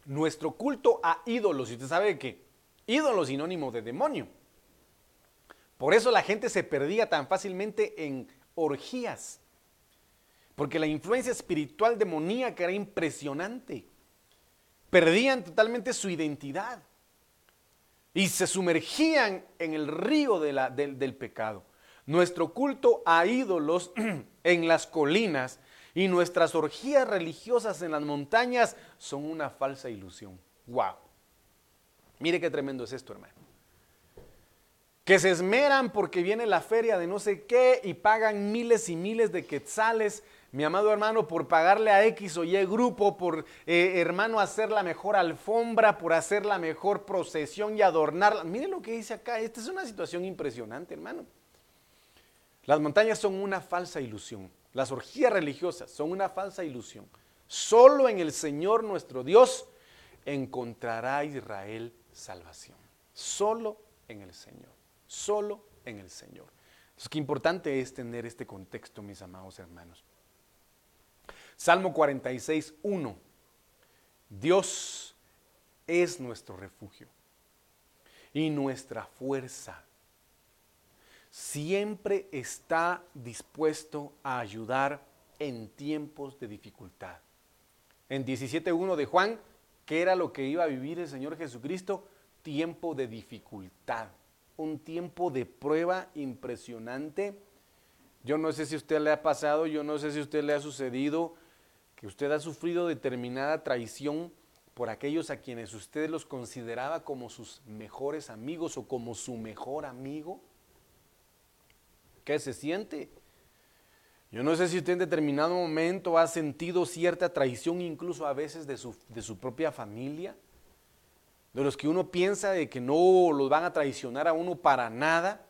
Nuestro culto a ídolos. Y usted sabe que ídolo sinónimo de demonio. Por eso la gente se perdía tan fácilmente en orgías porque la influencia espiritual demoníaca era impresionante. Perdían totalmente su identidad y se sumergían en el río del, pecado. Nuestro culto a ídolos en las colinas y nuestras orgías religiosas en las montañas son una falsa ilusión. ¡Wow! Mire qué tremendo es esto, hermano. Que se esmeran porque viene la feria de no sé qué y pagan miles y miles de quetzales mi amado hermano, por pagarle a X o Y grupo, por eh, hermano hacer la mejor alfombra, por hacer la mejor procesión y adornarla. Mire lo que dice acá, esta es una situación impresionante, hermano. Las montañas son una falsa ilusión. Las orgías religiosas son una falsa ilusión. Solo en el Señor nuestro Dios encontrará Israel salvación. Solo en el Señor. Solo en el Señor. Entonces, qué importante es tener este contexto, mis amados hermanos. Salmo 46, 1. Dios es nuestro refugio y nuestra fuerza. Siempre está dispuesto a ayudar en tiempos de dificultad. En 17.1 de Juan, ¿qué era lo que iba a vivir el Señor Jesucristo? Tiempo de dificultad, un tiempo de prueba impresionante. Yo no sé si a usted le ha pasado, yo no sé si a usted le ha sucedido que usted ha sufrido determinada traición por aquellos a quienes usted los consideraba como sus mejores amigos o como su mejor amigo? ¿Qué se siente? Yo no sé si usted en determinado momento ha sentido cierta traición incluso a veces de su, de su propia familia, de los que uno piensa de que no los van a traicionar a uno para nada,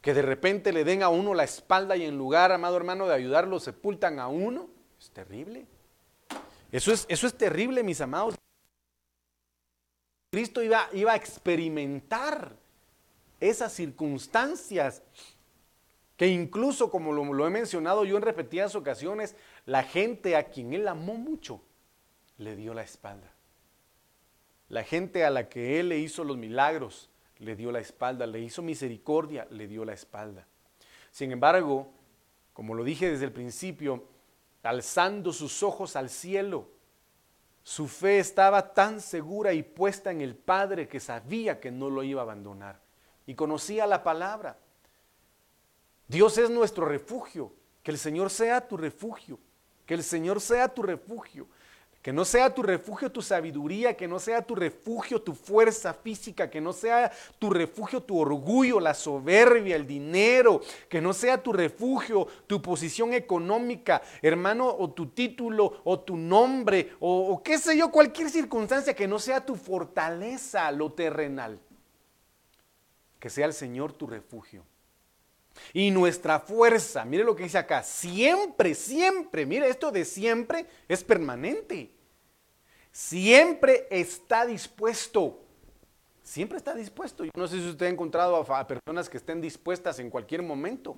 que de repente le den a uno la espalda y en lugar, amado hermano, de ayudarlo, sepultan a uno. Es terrible. Eso es, eso es terrible, mis amados. Cristo iba, iba a experimentar esas circunstancias que incluso, como lo, lo, he mencionado yo en repetidas ocasiones, la gente a quien él amó mucho le dio la espalda. La gente a la que él le hizo los milagros le dio la espalda, le hizo misericordia, le dio la espalda. Sin embargo, como lo dije desde el principio, alzando sus ojos al cielo. Su fe estaba tan segura y puesta en el Padre que sabía que no lo iba a abandonar y conocía la palabra. Dios es nuestro refugio, que el Señor sea tu refugio, que el Señor sea tu refugio. Que no sea tu refugio tu sabiduría, que no sea tu refugio tu fuerza física, que no sea tu refugio tu orgullo, la soberbia, el dinero, que no sea tu refugio tu posición económica, hermano, o tu título, o tu nombre, o, qué sé yo, cualquier circunstancia que no sea tu fortaleza, lo terrenal. Que sea el Señor tu refugio. Y nuestra fuerza, mire lo que dice acá, siempre, siempre, mire esto de siempre es permanente. Siempre está dispuesto. Siempre está dispuesto. Yo no sé si usted ha encontrado a, personas que estén dispuestas en cualquier momento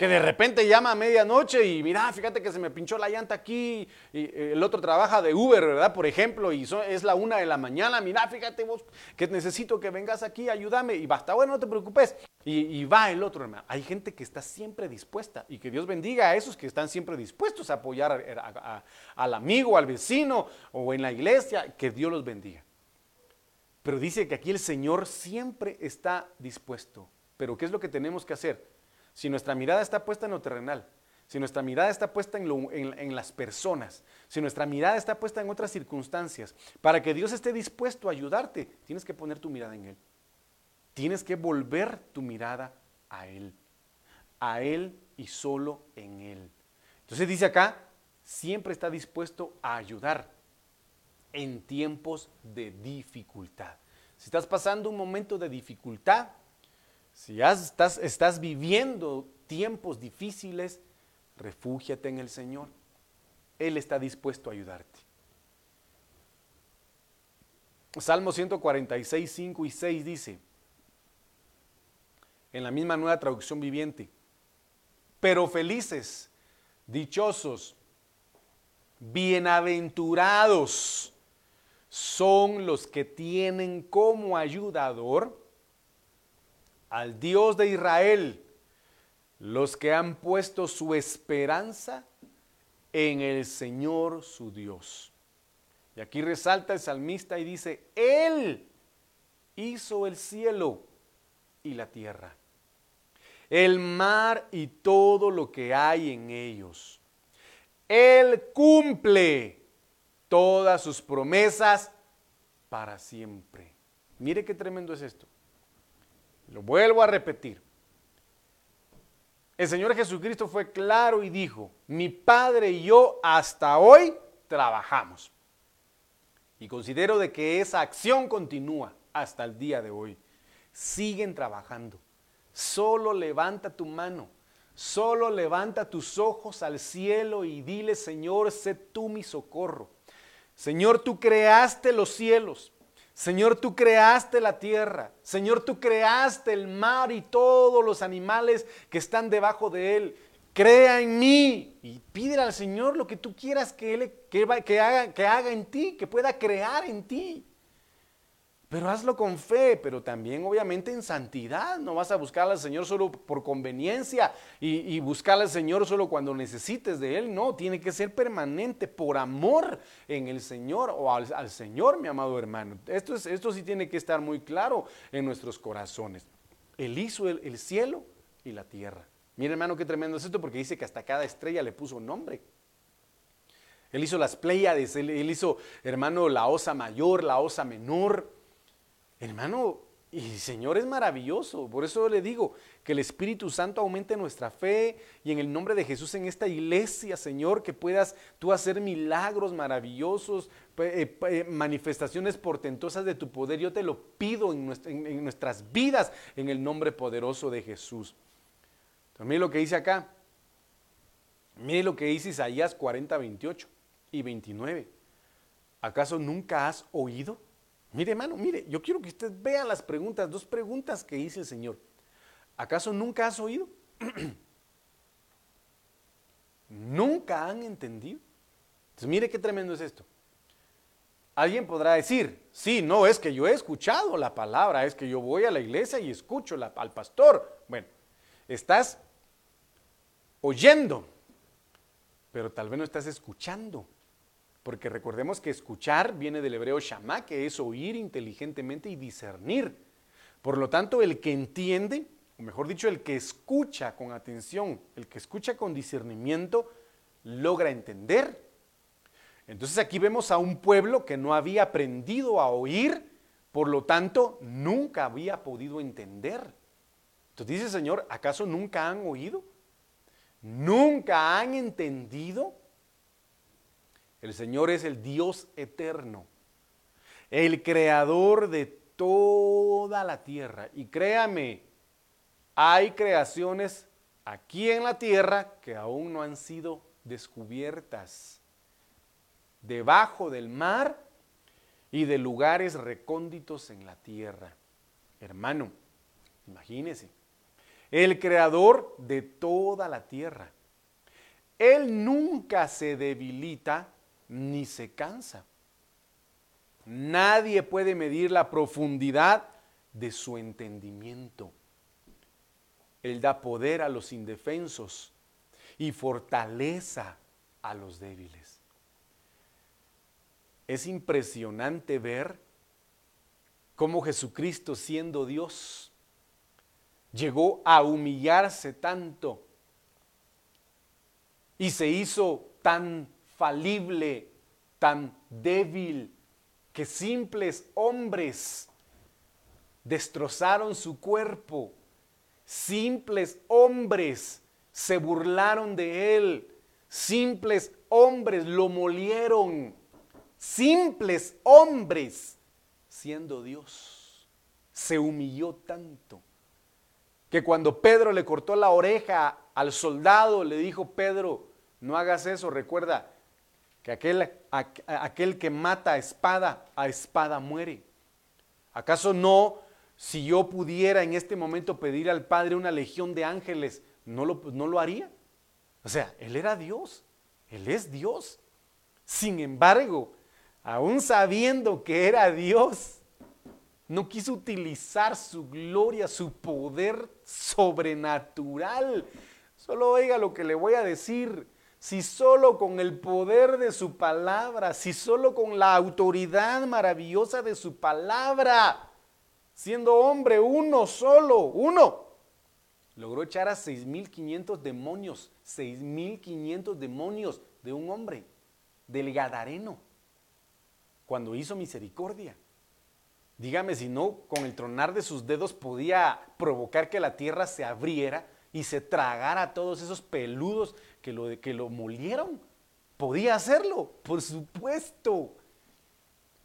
que de repente llama a medianoche y mira, fíjate que se me pinchó la llanta aquí, y eh, el otro trabaja de Uber, ¿verdad? Por ejemplo, y es la una de la mañana, mira, fíjate vos que necesito que vengas aquí, ayúdame, y basta, bueno, no te preocupes. Y, va el otro, hermano. Hay gente que está siempre dispuesta, y que Dios bendiga a esos que están siempre dispuestos a apoyar al amigo, al vecino, o en la iglesia, que Dios los bendiga. Pero dice que aquí el Señor siempre está dispuesto. Pero ¿qué es lo que tenemos que hacer? Si nuestra mirada está puesta en lo terrenal, si nuestra mirada está puesta en, las personas, si nuestra mirada está puesta en otras circunstancias, para que Dios esté dispuesto a ayudarte, tienes que poner tu mirada en Él. Tienes que volver tu mirada a Él. A Él y solo en Él. Entonces dice acá, siempre está dispuesto a ayudar en tiempos de dificultad. Si estás pasando un momento de dificultad, si ya estás, viviendo tiempos difíciles, refúgiate en el Señor. Él está dispuesto a ayudarte. Salmo 146, 5 y 6 dice, en la misma nueva traducción viviente, pero felices, dichosos, bienaventurados son los que tienen como ayudador al Dios de Israel, los que han puesto su esperanza en el Señor su Dios. Y aquí resalta el salmista y dice, Él hizo el cielo y la tierra, el mar y todo lo que hay en ellos. Él cumple todas sus promesas para siempre. Mire qué tremendo es esto. Lo vuelvo a repetir. El Señor Jesucristo fue claro y dijo, mi Padre y yo hasta hoy trabajamos. Y considero de que esa acción continúa hasta el día de hoy. Siguen trabajando, Solo levanta tu mano. Solo levanta tus ojos al cielo y dile, Señor, sé tú mi socorro. Señor, tú creaste los cielos. Señor, tú creaste la tierra. Señor, tú creaste el mar y todos los animales que están debajo de él. Crea en mí y pídele al Señor lo que tú quieras que, él, que, haga, que haga en ti, que pueda crear en ti. Pero hazlo con fe, pero también obviamente en santidad. No vas a buscar al Señor solo por conveniencia y, buscar al Señor solo cuando necesites de Él. No, tiene que ser permanente por amor en el Señor o al, Señor, mi amado hermano. Esto, es, esto sí tiene que estar muy claro en nuestros corazones. Él hizo el, el cielo y la tierra. Mira hermano, qué tremendo es esto porque dice que hasta cada estrella le puso nombre. Él hizo las Pléyades, él hizo, hermano, la osa mayor, la osa menor. Hermano, y Señor es maravilloso. Por eso le digo que el Espíritu Santo aumente nuestra fe y en el nombre de Jesús en esta iglesia, Señor, que puedas tú hacer milagros maravillosos, eh, eh, manifestaciones portentosas de tu poder. Yo te lo pido en, nuestras vidas en el nombre poderoso de Jesús. Entonces, mire lo que dice acá. Mire lo que dice Isaías 40, 28 y 29. ¿Acaso nunca has oído? Mire, hermano, mire, yo quiero que usted vea las preguntas, dos preguntas que dice el Señor. ¿Acaso nunca has oído? ¿Nunca han entendido? Entonces, mire qué tremendo es esto. Alguien podrá decir, sí, no, es que yo he escuchado la palabra, es que yo voy a la iglesia y escucho al pastor. Bueno, estás oyendo, pero tal vez no estás escuchando. Porque recordemos que escuchar viene del hebreo shama, que es oír inteligentemente y discernir. Por lo tanto, el que entiende, o mejor dicho, el que escucha con atención, el que escucha con discernimiento, logra entender. Entonces aquí vemos a un pueblo que no había aprendido a oír, por lo tanto, nunca había podido entender. Entonces dice el Señor, ¿acaso nunca han oído? ¿Nunca han entendido? El Señor es el Dios eterno, el creador de toda la tierra. Y créame, hay creaciones aquí en la tierra que aún no han sido descubiertas. Debajo del mar y de lugares recónditos en la tierra. Hermano, imagínese, el creador de toda la tierra. Él nunca se debilita ni se cansa. Nadie puede medir la profundidad de su entendimiento. Él da poder a los indefensos y fortaleza a los débiles. Es impresionante ver cómo Jesucristo siendo Dios llegó a humillarse tanto y se hizo tan tan débil, que simples hombres destrozaron su cuerpo, simples hombres se burlaron de él, simples hombres lo molieron, simples hombres, siendo Dios, se humilló tanto que cuando Pedro le cortó la oreja al soldado, le dijo, Pedro, no hagas eso, recuerda, que aquel, aquel que mata a espada, a espada muere. ¿Acaso no, si yo pudiera en este momento pedir al Padre una legión de ángeles, no lo, no lo haría? O sea, Él era Dios, Él es Dios. Sin embargo, aún sabiendo que era Dios, no quiso utilizar su gloria, su poder sobrenatural. Solo oiga lo que le voy a decir si solo con el poder de su palabra, si solo con la autoridad maravillosa de su palabra, siendo hombre uno solo, uno, logró echar a 6.500 demonios, 6.500 demonios de un hombre, del Gadareno, cuando hizo misericordia. Dígame si no, con el tronar de sus dedos podía provocar que la tierra se abriera y se tragara a todos esos peludos que lo, que lo molieron. Podía hacerlo, por supuesto.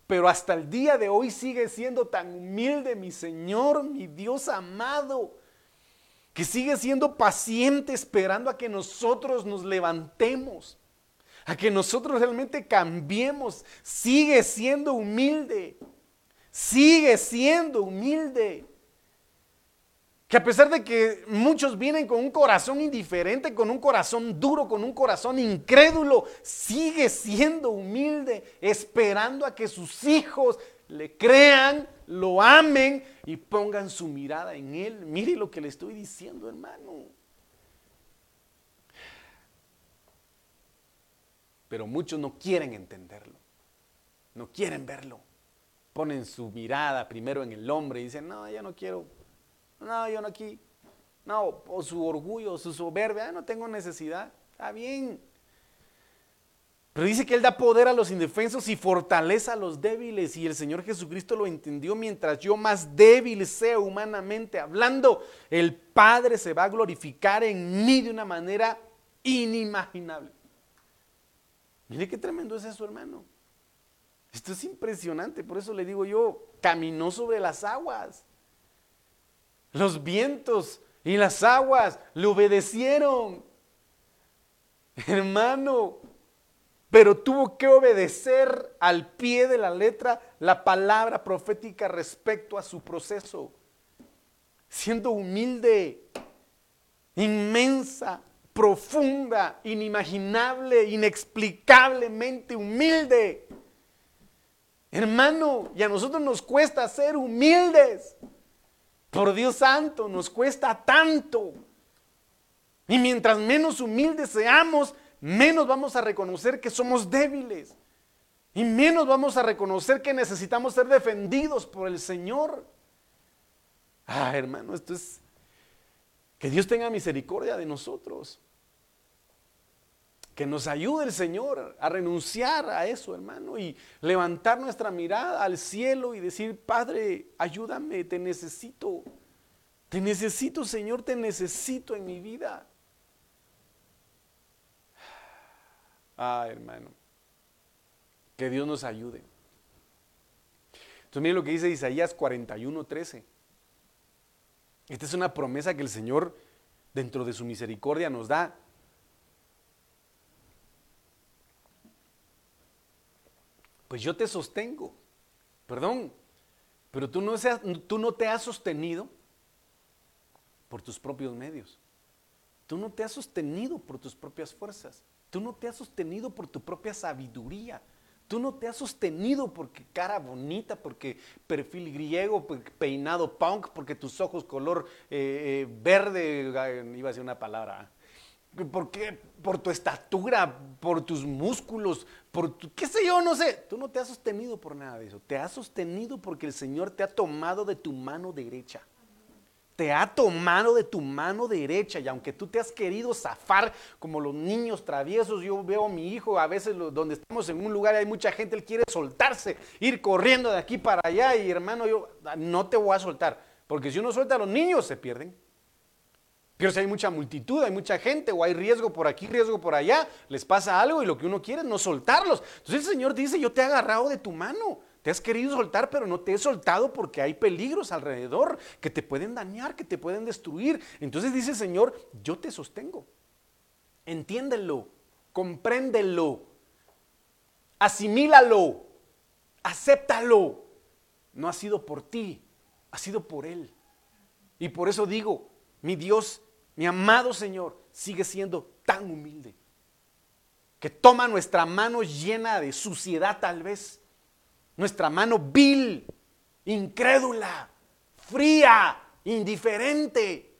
Pero hasta el día de hoy sigue siendo tan humilde mi Señor, mi Dios amado, que sigue siendo paciente esperando a que nosotros nos levantemos, a que nosotros realmente cambiemos, sigue siendo humilde, sigue siendo humilde. Que a pesar de que muchos vienen con un corazón indiferente, con un corazón duro, con un corazón incrédulo, sigue siendo humilde, esperando a que sus hijos le crean, lo amen y pongan su mirada en Él. Mire lo que le estoy diciendo, hermano. Pero muchos no quieren entenderlo, no quieren verlo. Ponen su mirada primero en el hombre y dicen, no, ya no quiero, no, yo no aquí, no, o su orgullo, su soberbia, ah, no tengo necesidad, está bien, pero dice que Él da poder a los indefensos y fortaleza a los débiles. Y el Señor Jesucristo lo entendió mientras yo más débil sea humanamente hablando. El Padre se va a glorificar en mí de una manera inimaginable. Mire qué tremendo es eso, hermano. Esto es impresionante. Por eso le digo yo, caminó sobre las aguas. Los vientos y las aguas le obedecieron. Hermano, pero tuvo que obedecer al pie de la letra la palabra profética respecto a su proceso, siendo humilde, inmensa, profunda, inimaginable, inexplicablemente humilde. Hermano, y a nosotros nos cuesta ser humildes. Por Dios santo, nos cuesta tanto. Y mientras menos humildes seamos, menos vamos a reconocer que somos débiles. Y menos vamos a reconocer que necesitamos ser defendidos por el Señor. Ah, hermano, esto es... Que Dios tenga misericordia de nosotros. Que nos ayude el Señor a renunciar a eso, hermano, y levantar nuestra mirada al cielo y decir, Padre, ayúdame, te necesito. Te necesito, Señor, te necesito en mi vida. Ah, hermano. Que Dios nos ayude. Entonces, miren lo que dice Isaías 41, 13. Esta es una promesa que el Señor, dentro de su misericordia, nos da. Pues yo te sostengo. Perdón, pero tú no, seas, tú no te has sostenido por tus propios medios. Tú no te has sostenido por tus propias fuerzas. Tú no te has sostenido por tu propia sabiduría. Tú no te has sostenido porque cara bonita, porque perfil griego, peinado punk, porque tus ojos color eh, eh, verde, iba a decir una palabra. ¿Por qué? Por tu estatura, por tus músculos, por tu, qué sé yo, no sé. Tú no te has sostenido por nada de eso. Te has sostenido porque el Señor te ha tomado de tu mano derecha te ha tomado de tu mano derecha y aunque tú te has querido zafar como los niños traviesos, yo veo a mi hijo a veces donde estamos en un lugar y hay mucha gente, él quiere soltarse, ir corriendo de aquí para allá y hermano, yo no te voy a soltar, porque si uno suelta a los niños se pierden. Pero si hay mucha multitud, hay mucha gente o hay riesgo por aquí, riesgo por allá, les pasa algo y lo que uno quiere es no soltarlos. Entonces el Señor dice, yo te he agarrado de tu mano. Te has querido soltar, pero no te he soltado porque hay peligros alrededor que te pueden dañar, que te pueden destruir. Entonces dice el Señor, yo te sostengo. Entiéndelo, compréndelo, asimílalo, acéptalo. No ha sido por ti, ha sido por Él. Y por eso digo, mi Dios, mi amado Señor, sigue siendo tan humilde que toma nuestra mano llena de suciedad tal vez nuestra mano vil, incrédula, fría, indiferente.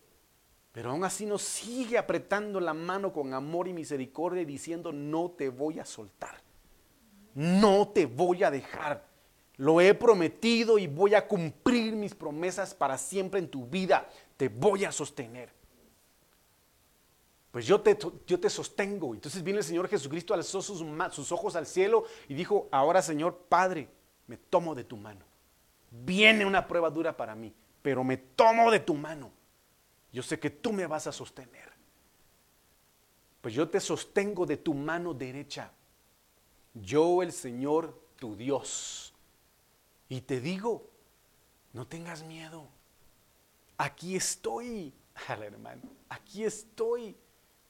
Pero aún así nos sigue apretando la mano con amor y misericordia y diciendo, no te voy a soltar, no te voy a dejar. Lo he prometido y voy a cumplir mis promesas para siempre en tu vida. Te voy a sostener. Pues yo te, yo te sostengo. Entonces viene el Señor Jesucristo, alzó sus, sus ojos al cielo y dijo, ahora Señor Padre, me tomo de tu mano. Viene una prueba dura para mí, pero me tomo de tu mano. Yo sé que tú me vas a sostener. Pues yo te sostengo de tu mano derecha. Yo el Señor, tu Dios. Y te digo, no tengas miedo. Aquí estoy. al hermano, aquí estoy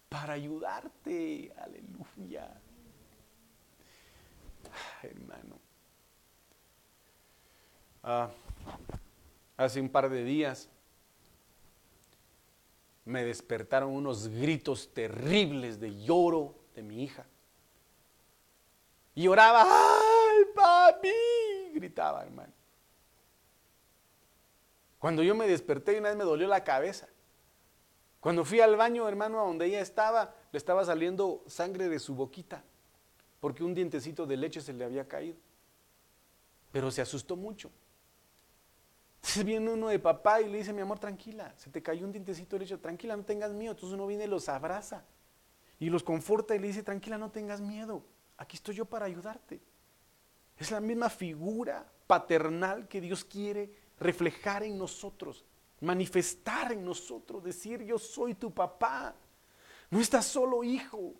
para ayudarte, aleluya. hermano. Ah, hace un par de días me despertaron unos gritos terribles de lloro de mi hija. Y lloraba, ¡ay, papi! Gritaba, hermano. Cuando yo me desperté, una vez me dolió la cabeza. Cuando fui al baño, hermano, a donde ella estaba, le estaba saliendo sangre de su boquita, porque un dientecito de leche se le había caído. Pero se asustó mucho. Entonces viene uno de papá y le dice, mi amor, tranquila, se te cayó un dientecito de leche, tranquila, no tengas miedo. Entonces uno viene y los abraza y los conforta y le dice, tranquila, no tengas miedo, aquí estoy yo para ayudarte. Es la misma figura paternal que Dios quiere reflejar en nosotros manifestar en nosotros, decir yo soy tu papá. No estás solo hijo,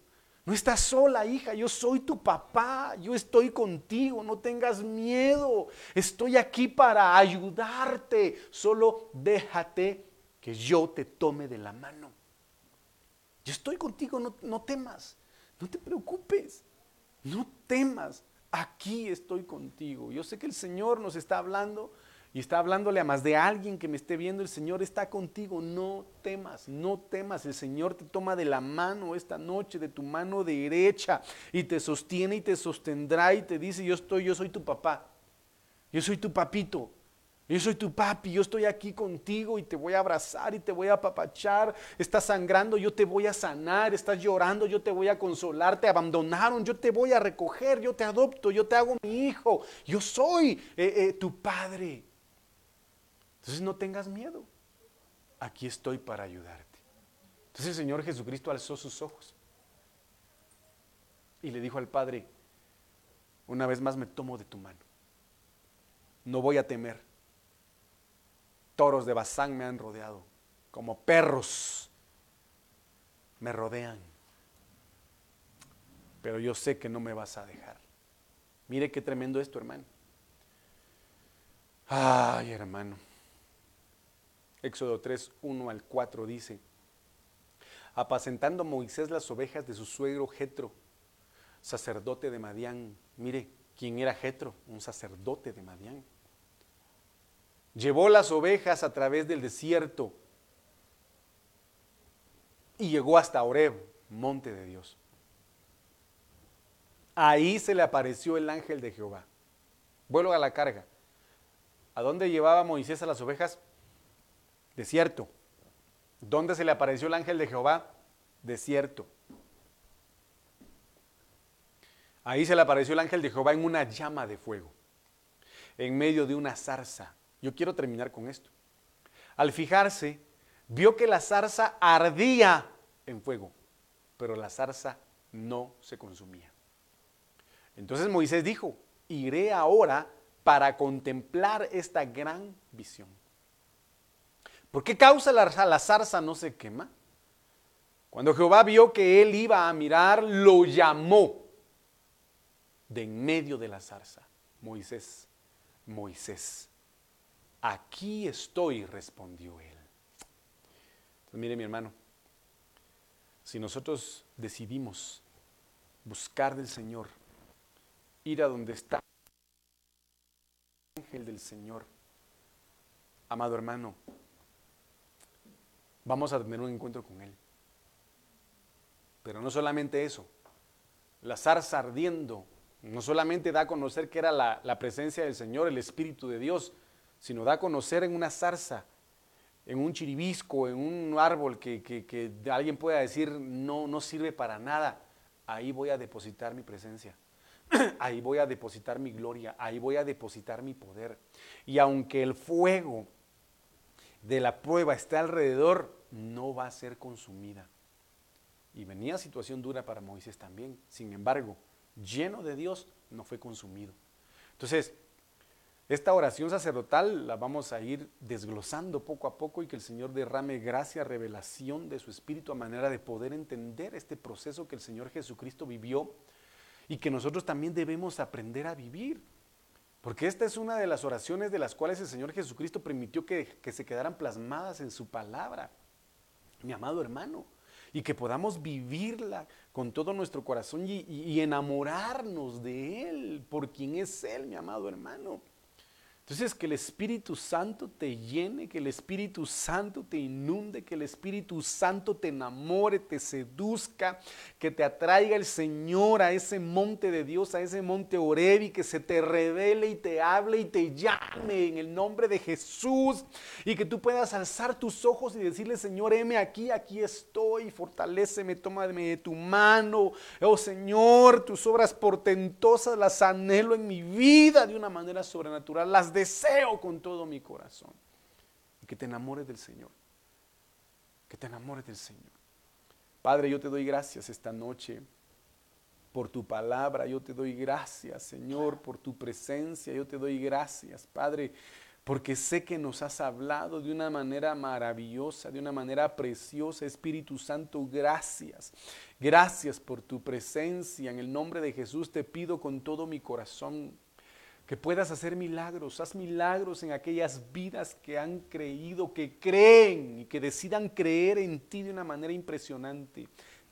no estás sola hija, yo soy tu papá, yo estoy contigo, no tengas miedo, estoy aquí para ayudarte, solo déjate que yo te tome de la mano. Yo estoy contigo, no, no temas, no te preocupes, no temas, aquí estoy contigo. Yo sé que el Señor nos está hablando y está hablándole a más de alguien que me esté viendo, el Señor está contigo, no temas, no temas, el Señor te toma de la mano esta noche, de tu mano derecha, y te sostiene y te sostendrá y te dice, yo estoy, yo soy tu papá, yo soy tu papito, yo soy tu papi, yo estoy aquí contigo y te voy a abrazar y te voy a apapachar. Estás sangrando, yo te voy a sanar. Estás llorando, yo te voy a consolar. Te abandonaron, yo te voy a recoger. Yo te adopto, yo te hago mi hijo. Yo soy eh, eh, tu padre. Entonces no tengas miedo. Aquí estoy para ayudarte. Entonces el Señor Jesucristo alzó sus ojos y le dijo al Padre, una vez más me tomo de tu mano. No voy a temer. Toros de Bazán me han rodeado, como perros me rodean. Pero yo sé que no me vas a dejar. Mire qué tremendo esto, hermano. Ay, hermano. Éxodo 3, 1 al 4 dice, apacentando Moisés las ovejas de su suegro Jetro, sacerdote de Madián. Mire, ¿quién era Jetro? Un sacerdote de Madián. Llevó las ovejas a través del desierto y llegó hasta Oreb, monte de Dios. Ahí se le apareció el ángel de Jehová. Vuelvo a la carga. ¿A dónde llevaba Moisés a las ovejas? Desierto. ¿Dónde se le apareció el ángel de Jehová? Desierto. Ahí se le apareció el ángel de Jehová en una llama de fuego, en medio de una zarza. Yo quiero terminar con esto. Al fijarse, vio que la zarza ardía en fuego, pero la zarza no se consumía. Entonces Moisés dijo, iré ahora para contemplar esta gran visión. ¿Por qué causa la, zarza no se quema? Cuando Jehová vio que él iba a mirar, lo llamó de en medio de la zarza. Moisés, Moisés, aquí estoy, respondió él. Entonces, mire mi hermano, si nosotros decidimos buscar del Señor, ir a donde está el ángel del Señor, amado hermano, vamos a tener un encuentro con Él. Pero no solamente eso, la zarza ardiendo no solamente da a conocer que era la, presencia del Señor, el Espíritu de Dios, sino da a conocer en una zarza, en un chiribisco, en un árbol que, que alguien pueda decir no, no sirve para nada. Ahí voy a depositar mi presencia. Ahí voy a depositar mi gloria, ahí voy a depositar mi poder. Y aunque el fuego de la prueba esté alrededor, no va a ser consumida. Y venía situación dura para Moisés también. Sin embargo, lleno de Dios, no fue consumido. Entonces, esta oración sacerdotal la vamos a ir desglosando poco a poco y que el Señor derrame gracia, revelación de su Espíritu a manera de poder entender este proceso que el Señor Jesucristo vivió y que nosotros también debemos aprender a vivir. Porque esta es una de las oraciones de las cuales el Señor Jesucristo permitió que, que se quedaran plasmadas en su palabra. Mi amado hermano, y que podamos vivirla con todo nuestro corazón y, enamorarnos de Él, por quien es Él, mi amado hermano. Entonces, que el Espíritu Santo te llene, que el Espíritu Santo te inunde, que el Espíritu Santo te enamore, te seduzca, que te atraiga el Señor a ese monte de Dios, a ese monte Orevi, que se te revele y te hable y te llame en el nombre de Jesús y que tú puedas alzar tus ojos y decirle, Señor, heme aquí, aquí estoy, fortaléceme, tómame de tu mano. Oh Señor, tus obras portentosas las anhelo en mi vida de una manera sobrenatural, las deseo con todo mi corazón. Y que te enamores del Señor. Que te enamores del Señor. Padre, yo te doy gracias esta noche por tu palabra. Yo te doy gracias, Señor, por tu presencia. Yo te doy gracias, Padre, porque sé que nos has hablado de una manera maravillosa, de una manera preciosa. Espíritu Santo, gracias. Gracias por tu presencia. En el nombre de Jesús te pido con todo mi corazón que puedas hacer milagros, haz milagros en aquellas vidas que han creído, que creen y que decidan creer en ti de una manera impresionante.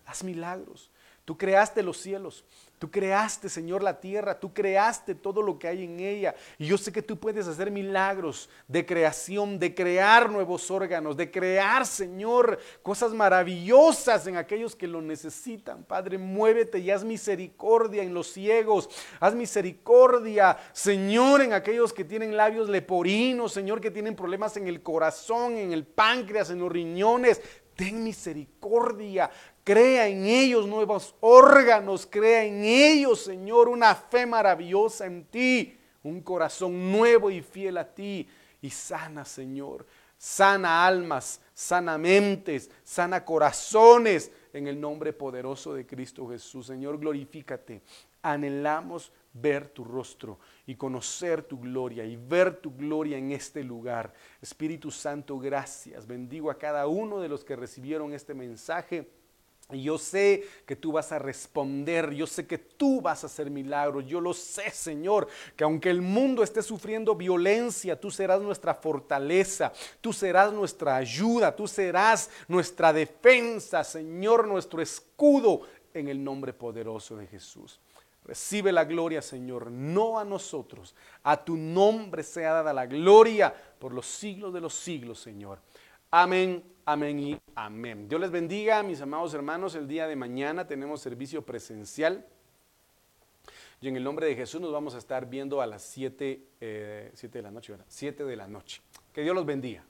Haz milagros. Tú creaste los cielos, Tú creaste, Señor, la tierra, tú creaste todo lo que hay en ella. Y yo sé que tú puedes hacer milagros de creación, de crear nuevos órganos, de crear, Señor, cosas maravillosas en aquellos que lo necesitan. Padre, muévete y haz misericordia en los ciegos. Haz misericordia, Señor, en aquellos que tienen labios leporinos, Señor, que tienen problemas en el corazón, en el páncreas, en los riñones. Ten misericordia, Crea en ellos nuevos órganos, crea en ellos, Señor, una fe maravillosa en ti, un corazón nuevo y fiel a ti. Y sana, Señor, sana almas, sana mentes, sana corazones, en el nombre poderoso de Cristo Jesús. Señor, glorifícate. Anhelamos ver tu rostro y conocer tu gloria y ver tu gloria en este lugar. Espíritu Santo, gracias. Bendigo a cada uno de los que recibieron este mensaje y yo sé que tú vas a responder, yo sé que tú vas a hacer milagros, yo lo sé, Señor, que aunque el mundo esté sufriendo violencia, tú serás nuestra fortaleza, tú serás nuestra ayuda, tú serás nuestra defensa, Señor, nuestro escudo, en el nombre poderoso de Jesús. Recibe la gloria, Señor, no a nosotros, a tu nombre sea dada la gloria por los siglos de los siglos, Señor. Amén, amén y amén. Dios les bendiga, mis amados hermanos. El día de mañana tenemos servicio presencial. Y en el nombre de Jesús nos vamos a estar viendo a las 7 eh, de la noche, ¿verdad? 7 de la noche. Que Dios los bendiga.